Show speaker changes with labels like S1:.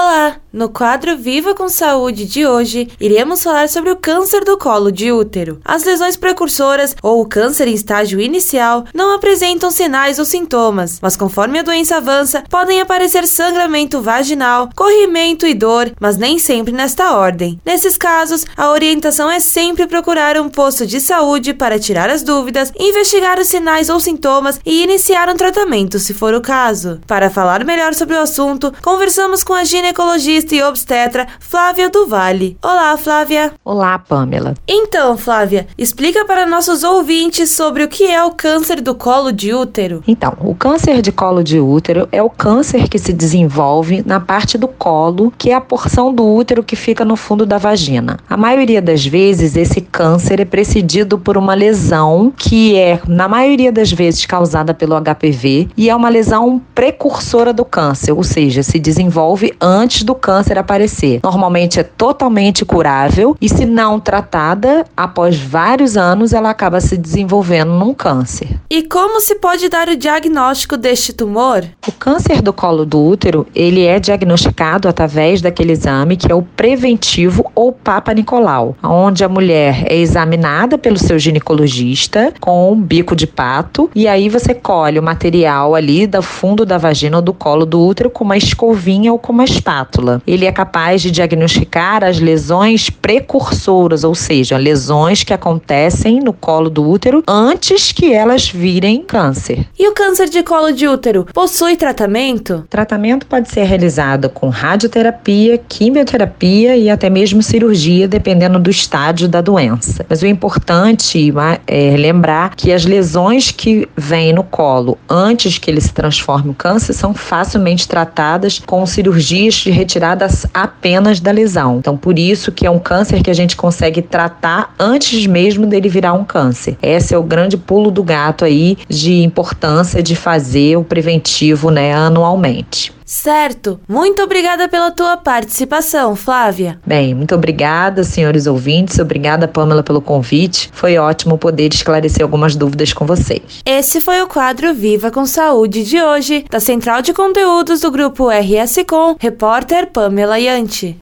S1: Olá! No quadro Viva com Saúde de hoje, iremos falar sobre o câncer do colo de útero. As lesões precursoras ou o câncer em estágio inicial não apresentam sinais ou sintomas, mas conforme a doença avança, podem aparecer sangramento vaginal, corrimento e dor, mas nem sempre nesta ordem. Nesses casos, a orientação é sempre procurar um posto de saúde para tirar as dúvidas, investigar os sinais ou sintomas e iniciar um tratamento se for o caso. Para falar melhor sobre o assunto, conversamos com a ginecologista e obstetra Flávia do Vale. Olá, Flávia.
S2: Olá, Pamela.
S1: Então, Flávia, explica para nossos ouvintes sobre o que é o câncer do colo de útero.
S2: Então, o câncer de colo de útero é o câncer que se desenvolve na parte do colo, que é a porção do útero que fica no fundo da vagina. A maioria das vezes, esse câncer é precedido por uma lesão que é, na maioria das vezes, causada pelo HPV e é uma lesão precursora do câncer, ou seja, se desenvolve antes do câncer aparecer. Normalmente é totalmente curável e, se não tratada, após vários anos, ela acaba se desenvolvendo num câncer.
S1: E como se pode dar o diagnóstico deste tumor?
S2: O câncer do colo do útero, ele é diagnosticado através daquele exame que é o preventivo ou Papa Nicolau, onde a mulher é examinada pelo seu ginecologista com um bico de pato e aí você colhe o material ali do fundo da vagina ou do colo do útero com uma escovinha ou com uma espátula. Ele é capaz de diagnosticar as lesões precursoras, ou seja, lesões que acontecem no colo do útero antes que elas virem câncer.
S1: E o câncer de colo de útero possui tratamento?
S2: O tratamento pode ser realizado com radioterapia, quimioterapia e até mesmo cirurgia, dependendo do estágio da doença. Mas o importante é lembrar que as lesões que vêm no colo antes que ele se transforme em câncer são facilmente tratadas com cirurgias de retirada apenas da lesão. Então, por isso que é um câncer que a gente consegue tratar antes mesmo dele virar um câncer. Esse é o grande pulo do gato aí de importância de fazer o preventivo, né, anualmente.
S1: Certo. Muito obrigada pela tua participação, Flávia.
S2: Bem, muito obrigada, senhores ouvintes. Obrigada, Pamela, pelo convite. Foi ótimo poder esclarecer algumas dúvidas com vocês.
S1: Esse foi o quadro Viva com Saúde de hoje, da Central de Conteúdos do Grupo RS Com, repórter Pamela Yanti.